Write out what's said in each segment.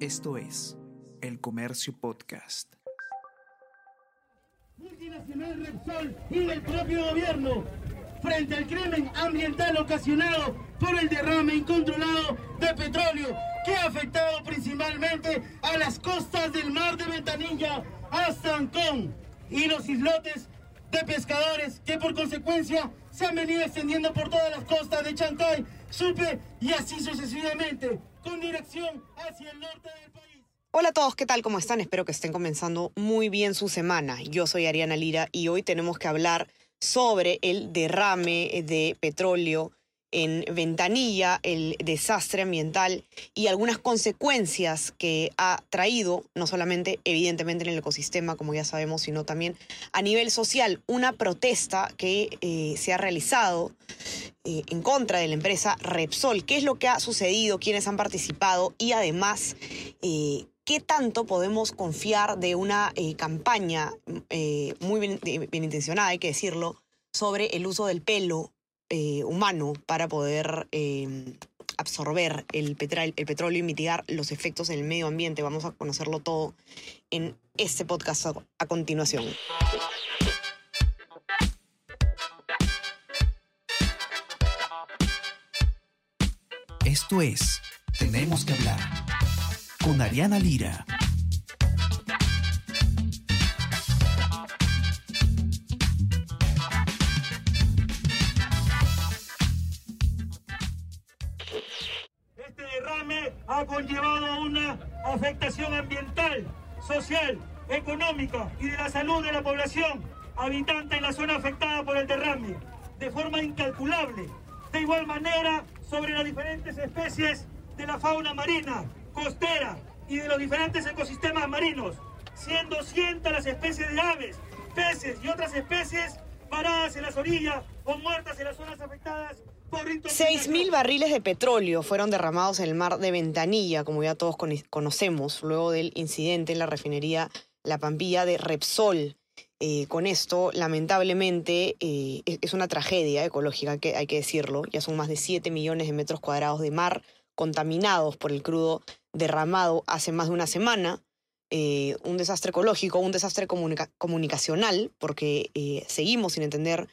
Esto es El Comercio Podcast. Multinacional Repsol y del propio gobierno frente al crimen ambiental ocasionado por el derrame incontrolado de petróleo que ha afectado principalmente a las costas del mar de Ventanilla hasta Ancón y los islotes de pescadores que por consecuencia se han venido extendiendo por todas las costas de Chancay, Supe y así sucesivamente con dirección hacia el norte del país. Hola a todos, ¿qué tal? ¿Cómo están? Espero que estén comenzando muy bien su semana. Yo soy Ariana Lira y hoy tenemos que hablar sobre el derrame de petróleo en Ventanilla, el desastre ambiental y algunas consecuencias que ha traído, no solamente evidentemente en el ecosistema, como ya sabemos, sino también a nivel social. Una protesta que eh, se ha realizado eh, en contra de la empresa Repsol. ¿Qué es lo que ha sucedido? ¿Quiénes han participado? Y además, eh, ¿qué tanto podemos confiar de una campaña muy bien, bien intencionada, hay que decirlo, sobre el uso del pelo eh, humano para poder em, absorber el, el, petróleo y mitigar los efectos en el medio ambiente. Vamos a conocerlo todo en este podcast a continuación. Esto es Tenemos que hablar con Ariana Lira. Económica y de la salud de la población habitante en la zona afectada por el derrame, de forma incalculable. De igual manera, sobre las diferentes especies de la fauna marina, costera y de los diferentes ecosistemas marinos, siendo cientos las especies de aves, peces y otras especies paradas en las orillas o muertas en las zonas afectadas 6.000 barriles de petróleo fueron derramados en el mar de Ventanilla, como ya todos conocemos, luego del incidente en la refinería La Pampilla de Repsol. Eh, con esto, lamentablemente, eh, es una tragedia ecológica, que hay que decirlo. Ya son más de 7 millones de metros cuadrados de mar contaminados por el crudo derramado hace más de una semana. Eh, un desastre ecológico, un desastre comunicacional, porque seguimos sin entender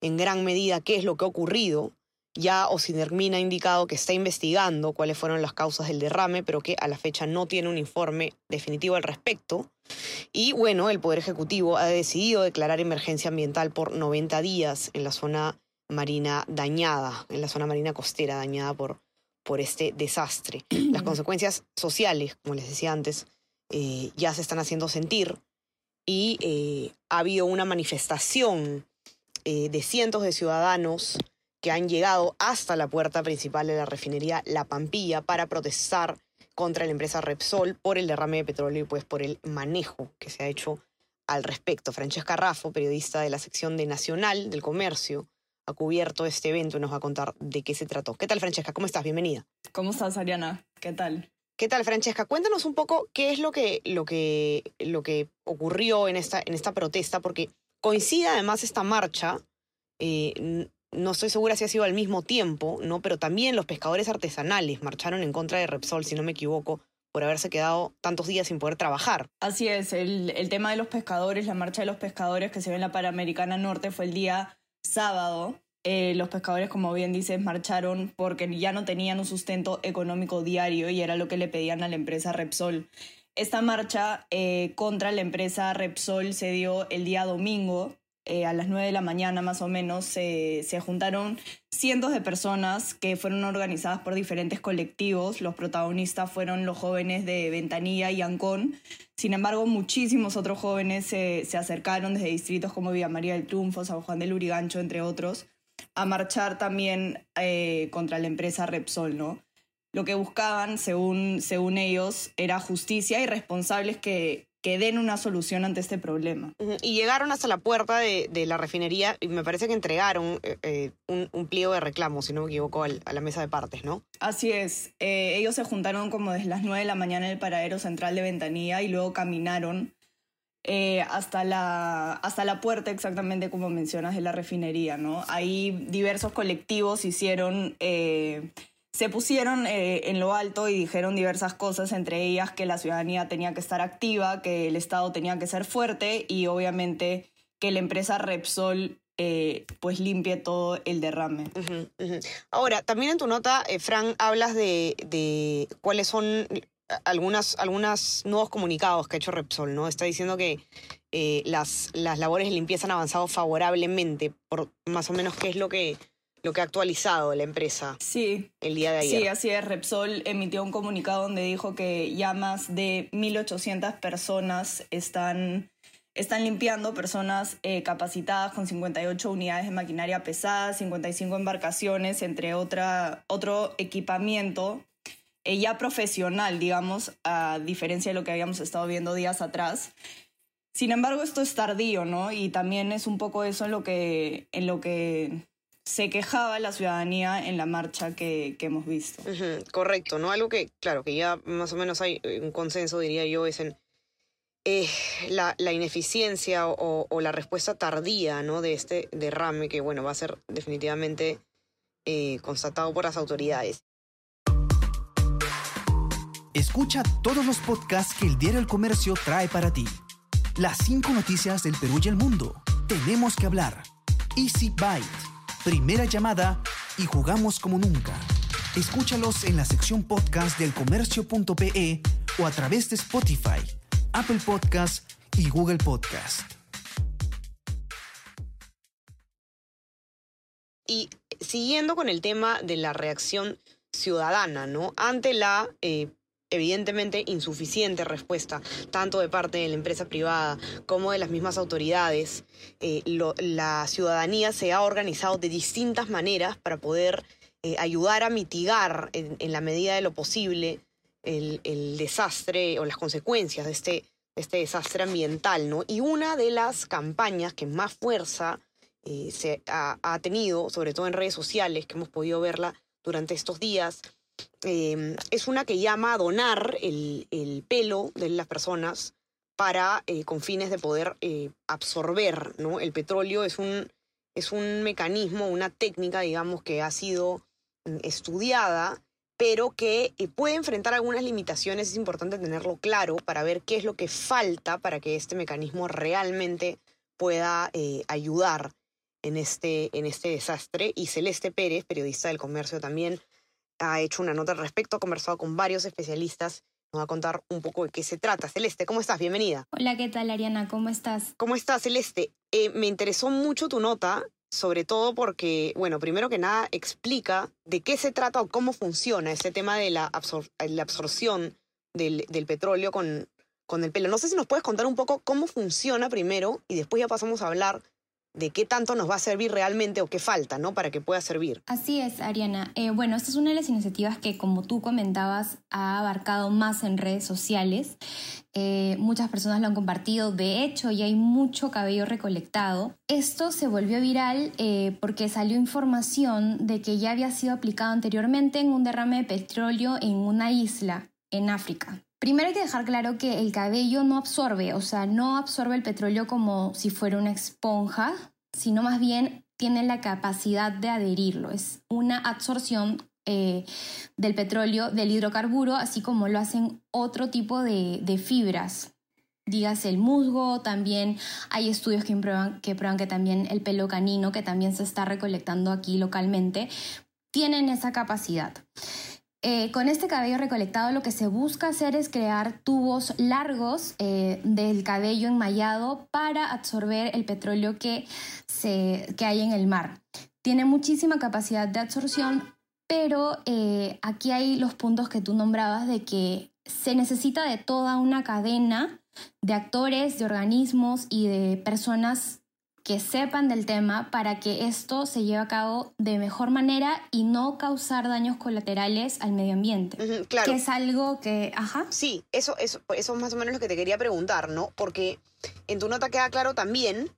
en gran medida qué es lo que ha ocurrido. Ya Ocinermin ha indicado que está investigando cuáles fueron las causas del derrame, pero que a la fecha no tiene un informe definitivo al respecto. Y bueno, el Poder Ejecutivo ha decidido declarar emergencia ambiental por 90 días en la zona marina dañada, en la zona marina costera dañada por, por este desastre. Las consecuencias sociales, como les decía antes, eh, ya se están haciendo sentir y eh, ha habido una manifestación eh, de cientos de ciudadanos que han llegado hasta la puerta principal de la refinería La Pampilla para protestar contra la empresa Repsol por el derrame de petróleo y pues por el manejo que se ha hecho al respecto. Francesca Raffo, periodista de la sección de Nacional del Comercio, ha cubierto este evento y nos va a contar de qué se trató. ¿Qué tal, Francesca? ¿Cómo estás? Bienvenida. ¿Cómo estás, Ariana? ¿Qué tal? ¿Qué tal, Francesca? Cuéntanos un poco qué es lo que, lo que, lo que ocurrió en esta, en esta protesta, porque coincide además esta marcha eh, no estoy segura si ha sido al mismo tiempo, ¿no? Pero también los pescadores artesanales marcharon en contra de Repsol, si no me equivoco, por haberse quedado tantos días sin poder trabajar. Así es, el, tema de los pescadores, la marcha de los pescadores que se ve en la Panamericana Norte fue el día sábado. Eh, los pescadores, como bien dices, marcharon porque ya no tenían un sustento económico diario y era lo que le pedían a la empresa Repsol. Esta marcha eh, contra la empresa Repsol se dio el día domingo eh, a las 9 de la mañana más o menos, se, juntaron cientos de personas que fueron organizadas por diferentes colectivos. Los protagonistas fueron los jóvenes de Ventanilla y Ancón. Sin embargo, muchísimos otros jóvenes se, acercaron desde distritos como Villa María del Triunfo, San Juan del Urigancho, entre otros, a marchar también eh, contra la empresa Repsol, ¿no? Lo que buscaban, según, según ellos, era justicia y responsables que, que den una solución ante este problema. Y llegaron hasta la puerta de, la refinería y me parece que entregaron eh, eh, un, pliego de reclamo, si no me equivoco, a la mesa de partes, ¿no? Así es. Eh, ellos se juntaron como desde las 9 de la mañana en el paradero central de Ventanilla y luego caminaron hasta, la, hasta la puerta, exactamente como mencionas, de la refinería, ¿no? Ahí diversos colectivos hicieron se pusieron eh, en lo alto y dijeron diversas cosas, entre ellas que la ciudadanía tenía que estar activa, que el Estado tenía que ser fuerte y obviamente que la empresa Repsol eh, pues limpie todo el derrame. Ahora, también en tu nota, eh, Fran, hablas de, cuáles son algunas, algunos nuevos comunicados que ha hecho Repsol, ¿no? Está diciendo que eh, las, las labores de limpieza han avanzado favorablemente, por más o menos qué es lo que, lo que ha actualizado la empresa sí, el día de ayer. Sí, así es. Repsol emitió un comunicado donde dijo que ya más de 1.800 personas están, están limpiando, personas eh, capacitadas con 58 unidades de maquinaria pesada, 55 embarcaciones, entre otra, otro equipamiento ya profesional, digamos, a diferencia de lo que habíamos estado viendo días atrás. Sin embargo, esto es tardío, ¿no? Y también es un poco eso en lo que, en lo que se quejaba la ciudadanía en la marcha que, hemos visto. correcto, ¿no? Algo que, claro, que ya más o menos hay un consenso, diría yo, es en eh, la, ineficiencia o, la respuesta tardía, ¿no? De este derrame que, bueno, va a ser definitivamente eh, constatado por las autoridades. Escucha todos los podcasts que el Diario El Comercio trae para ti. Las cinco noticias del Perú y el mundo. Tenemos que hablar. Easy Byte. Primera llamada y jugamos como nunca. Escúchalos en la sección podcast del comercio.pe o a través de Spotify, Apple Podcast y Google Podcast. Y siguiendo con el tema de la reacción ciudadana, ¿no? Ante la eh, evidentemente insuficiente respuesta, tanto de parte de la empresa privada como de las mismas autoridades. Eh, la ciudadanía se ha organizado de distintas maneras para poder eh, ayudar a mitigar en, la medida de lo posible el, desastre o las consecuencias de este, este desastre ambiental. ¿no? Y una de las campañas que más fuerza eh, se ha, ha tenido, sobre todo en redes sociales, que hemos podido verla durante estos días, Em, es una que llama a donar el, pelo de las personas para, eh, con fines de poder eh, absorber, ¿no? El petróleo es un, es un mecanismo, una técnica, digamos, que ha sido mm, estudiada, pero que eh, puede enfrentar algunas limitaciones. Es importante tenerlo claro para ver qué es lo que falta para que este mecanismo realmente pueda ayudar en este, en este desastre. Y Celeste Pérez, periodista del comercio también, ha hecho una nota al respecto, ha conversado con varios especialistas. Nos va a contar un poco de qué se trata. Celeste, ¿cómo estás? Bienvenida. Hola, ¿qué tal, Ariana? ¿Cómo estás? ¿Cómo estás, Celeste? Eh, me interesó mucho tu nota, sobre todo porque, bueno, primero que nada, explica de qué se trata o cómo funciona este tema de la, absorción del, petróleo con, con el pelo. No sé si nos puedes contar un poco cómo funciona primero y después ya pasamos a hablar de qué tanto nos va a servir realmente o qué falta, ¿no? Para que pueda servir. Así es, Ariana. Eh, bueno, esta es una de las iniciativas que, como tú comentabas, ha abarcado más en redes sociales. Eh, muchas personas lo han compartido. De hecho, ya hay mucho cabello recolectado. Esto se volvió viral eh, porque salió información de que ya había sido aplicado anteriormente en un derrame de petróleo en una isla en África. Primero hay que dejar claro que el cabello no absorbe, o sea, no absorbe el petróleo como si fuera una esponja, sino más bien tiene la capacidad de adherirlo. Es una absorción eh, del petróleo, del hidrocarburo, así como lo hacen otro tipo de, fibras. Dígase el musgo, también hay estudios que prueban, que prueban que también el pelo canino, que también se está recolectando aquí localmente, tienen esa capacidad. Eh, con este cabello recolectado lo que se busca hacer es crear tubos largos eh, del cabello enmayado para absorber el petróleo que, se, que hay en el mar. Tiene muchísima capacidad de absorción, pero eh, aquí hay los puntos que tú nombrabas de que se necesita de toda una cadena de actores, de organismos y de personas que sepan del tema para que esto se lleve a cabo de mejor manera y no causar daños colaterales al medio ambiente. claro. Que es algo que, ajá. Sí, eso, eso, eso es más o menos lo que te quería preguntar, ¿no? Porque en tu nota queda claro también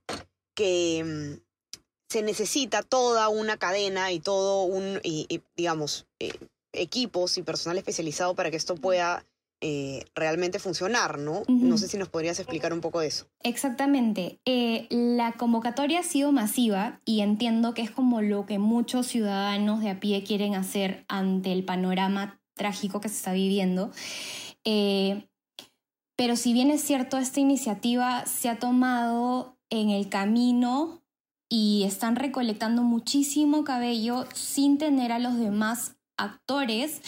que mm, se necesita toda una cadena y todo un, digamos, eh, equipos y personal especializado para que esto pueda eh, realmente funcionar, ¿no? No sé si nos podrías explicar un poco de eso. Exactamente. Eh, la convocatoria ha sido masiva y entiendo que es como lo que muchos ciudadanos de a pie quieren hacer ante el panorama trágico que se está viviendo. Eh, pero si bien es cierto, esta iniciativa se ha tomado en el camino y están recolectando muchísimo cabello sin tener a los demás actores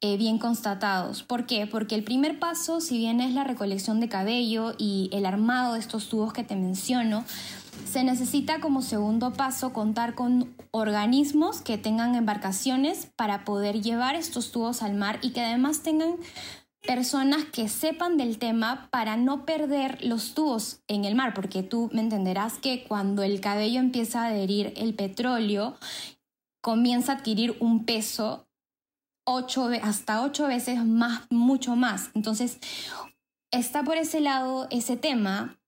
eh, bien constatados. ¿Por qué? Porque el primer paso, si bien es la recolección de cabello y el armado de estos tubos que te menciono, se necesita como segundo paso contar con organismos que tengan embarcaciones para poder llevar estos tubos al mar y que además tengan personas que sepan del tema para no perder los tubos en el mar, porque tú me entenderás que cuando el cabello empieza a adherir el petróleo, comienza a adquirir un peso ocho, hasta ocho veces más, mucho más. Entonces, está por ese lado ese tema.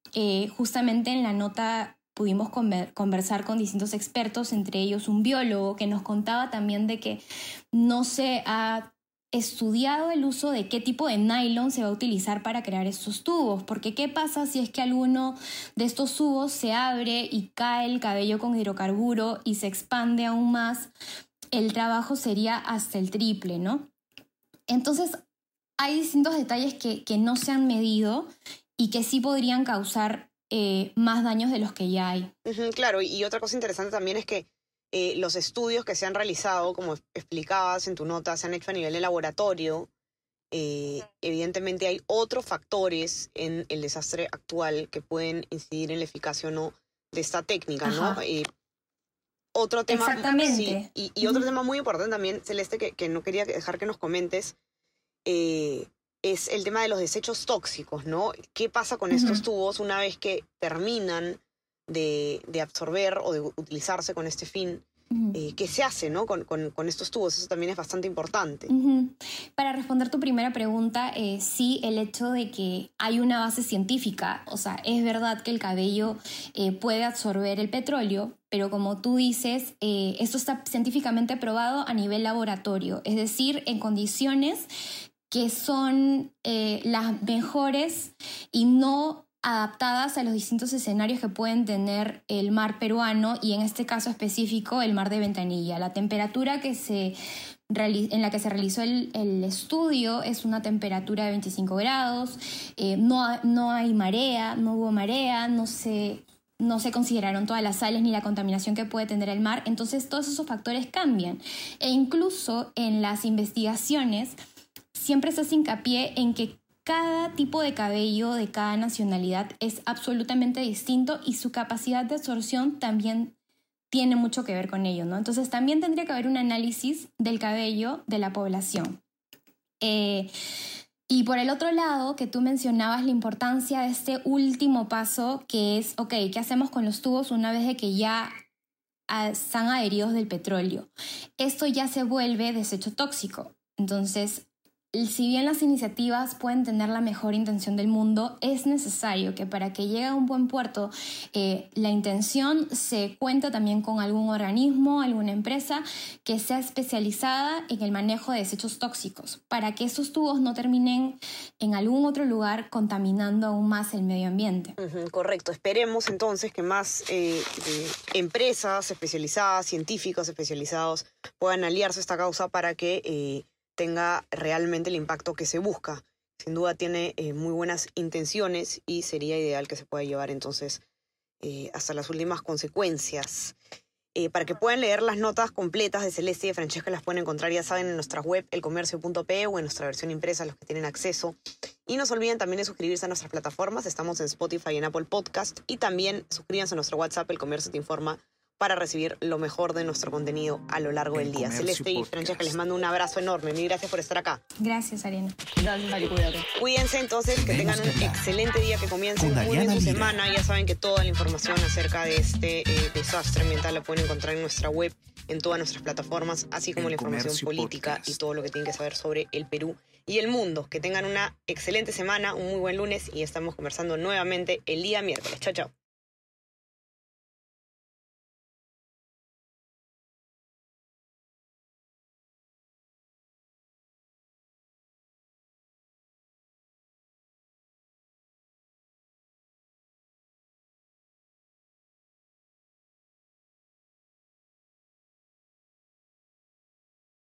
Justamente en la nota pudimos conversar con distintos expertos, entre ellos un biólogo que nos contaba también de que no se ha estudiado el uso de qué tipo de nylon se va a utilizar para crear estos tubos, porque qué pasa si es que alguno de estos tubos se abre y cae el cabello con hidrocarburo y se expande aún más el trabajo sería hasta el triple, ¿no? Entonces, hay distintos detalles que, no se han medido y que sí podrían causar eh, más daños de los que ya hay. claro, y otra cosa interesante también es que eh, los estudios que se han realizado, como explicabas en tu nota, se han hecho a nivel de laboratorio. Eh, evidentemente hay otros factores en el desastre actual que pueden incidir en la eficacia o no de esta técnica, ¿no? Otro tema. Exactamente. y, otro tema muy importante también, Celeste, que, no quería dejar que nos comentes, eh, es el tema de los desechos tóxicos, ¿no? ¿Qué pasa con estos tubos una vez que terminan de, de, absorber o de utilizarse con este fin? Eh, qué se hace ¿no? Con, con, estos tubos. Eso también es bastante importante. Para responder tu primera pregunta, eh, sí, el hecho de que hay una base científica, o sea, es verdad que el cabello eh, puede absorber el petróleo, pero como tú dices, esto está científicamente probado a nivel laboratorio, es decir, en condiciones que son las mejores y no adaptadas a los distintos escenarios que pueden tener el mar peruano y en este caso específico el mar de Ventanilla. La temperatura que se en la que se realizó el, estudio es una temperatura de 25 grados, eh, no, no hay marea, no hubo marea, no se, no se consideraron todas las sales ni la contaminación que puede tener el mar, entonces todos esos factores cambian. E incluso en las investigaciones siempre se hace hincapié en que cada tipo de cabello de cada nacionalidad es absolutamente distinto y su capacidad de absorción también tiene mucho que ver con ello, ¿no? Entonces también tendría que haber un análisis del cabello de la población. Eh, y por el otro lado, que tú mencionabas la importancia de este último paso, que es, ok, ¿qué hacemos con los tubos una vez de que ya están adheridos del petróleo? Esto ya se vuelve desecho tóxico. Entonces, si bien las iniciativas pueden tener la mejor intención del mundo, es necesario que para que llegue a un buen puerto eh, la intención se cuente también con algún organismo, alguna empresa que sea especializada en el manejo de desechos tóxicos, para que esos tubos no terminen en algún otro lugar contaminando aún más el medio ambiente. correcto, esperemos entonces que más eh, empresas especializadas, científicos especializados puedan aliarse a esta causa para que... Tenga realmente el impacto que se busca. Sin duda tiene eh, muy buenas intenciones y sería ideal que se pueda llevar entonces eh, hasta las últimas consecuencias. Eh, para que puedan leer las notas completas de Celeste y de Francesca, las pueden encontrar, ya saben, en nuestra web elcomercio.pe o en nuestra versión impresa, los que tienen acceso. Y no se olviden también de suscribirse a nuestras plataformas. Estamos en Spotify y en Apple Podcast. Y también suscríbanse a nuestro WhatsApp, El Comercio Te Informa, para recibir lo mejor de nuestro contenido a lo largo del día. Celeste y Francesca, les mando un abrazo enorme. Mil gracias por estar acá. Gracias, Ariana. cuídate. Cuídense entonces, que tengan un excelente día, que comiencen muy bien su semana. Ya saben que toda la información acerca de este eh, desastre ambiental la pueden encontrar en nuestra web, en todas nuestras plataformas, así como la información política y todo lo que tienen que saber sobre el Perú y el mundo. Que tengan una excelente semana, un muy buen lunes y estamos conversando nuevamente el día miércoles. Chao, chao.